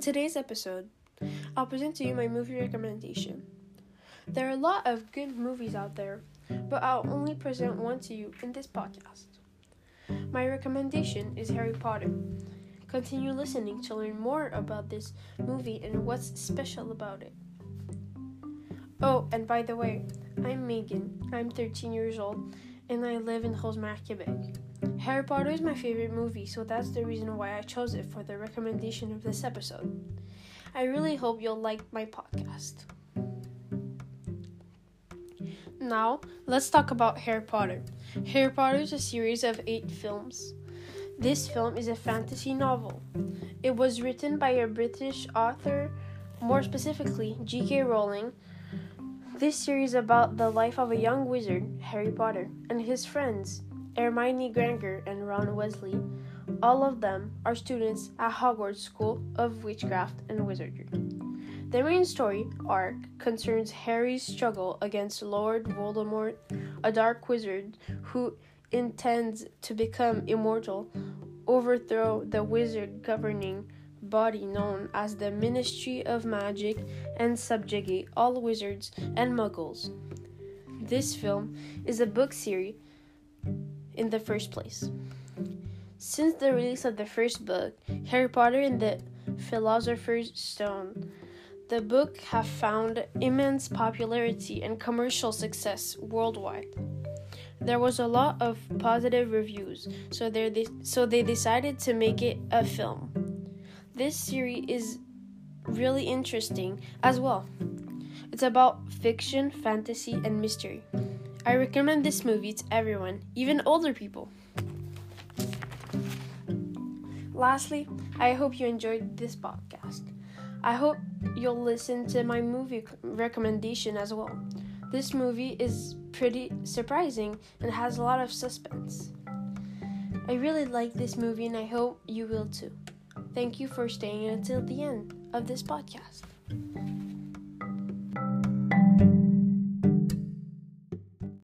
today's episode, I'll present to you my movie recommendation. There are a lot of good movies out there, but I'll only present one to you in this podcast. My recommendation is Harry Potter. Continue listening to learn more about this movie and what's special about it. Oh, and by the way, I'm Megan. I'm 13 years old and I live in Rosemère, Quebec. Harry Potter is my favorite movie, so that's the reason why I chose it for the recommendation of this episode. I really hope you'll like my podcast. Now, let's talk about Harry Potter. Harry Potter is a series of eight films. This film is a fantasy novel. It was written by a British author, more specifically, G.K. Rowling. This series is about the life of a young wizard, Harry Potter, and his friends, Hermione Granger and Ron Weasley. All of them are students at Hogwarts School of Witchcraft and Wizardry. The main story arc concerns Harry's struggle against Lord Voldemort, a dark wizard who intends to become immortal, overthrow the wizard governing body known as the Ministry of Magic, and subjugate all wizards and muggles. This film is a book series in the first place. Since the release of the first book, Harry Potter and the Philosopher's Stone, the book have found immense popularity and commercial success worldwide. There was a lot of positive reviews, so they so they decided to make it a film. This series is really interesting as well. It's about fiction, fantasy, and mystery. I recommend this movie to everyone, even older people. Lastly, I hope you enjoyed this podcast. I hope you'll listen to my movie recommendation as well. This movie is pretty surprising and has a lot of suspense. I really like this movie and I hope you will too. Thank you for staying until the end of this podcast.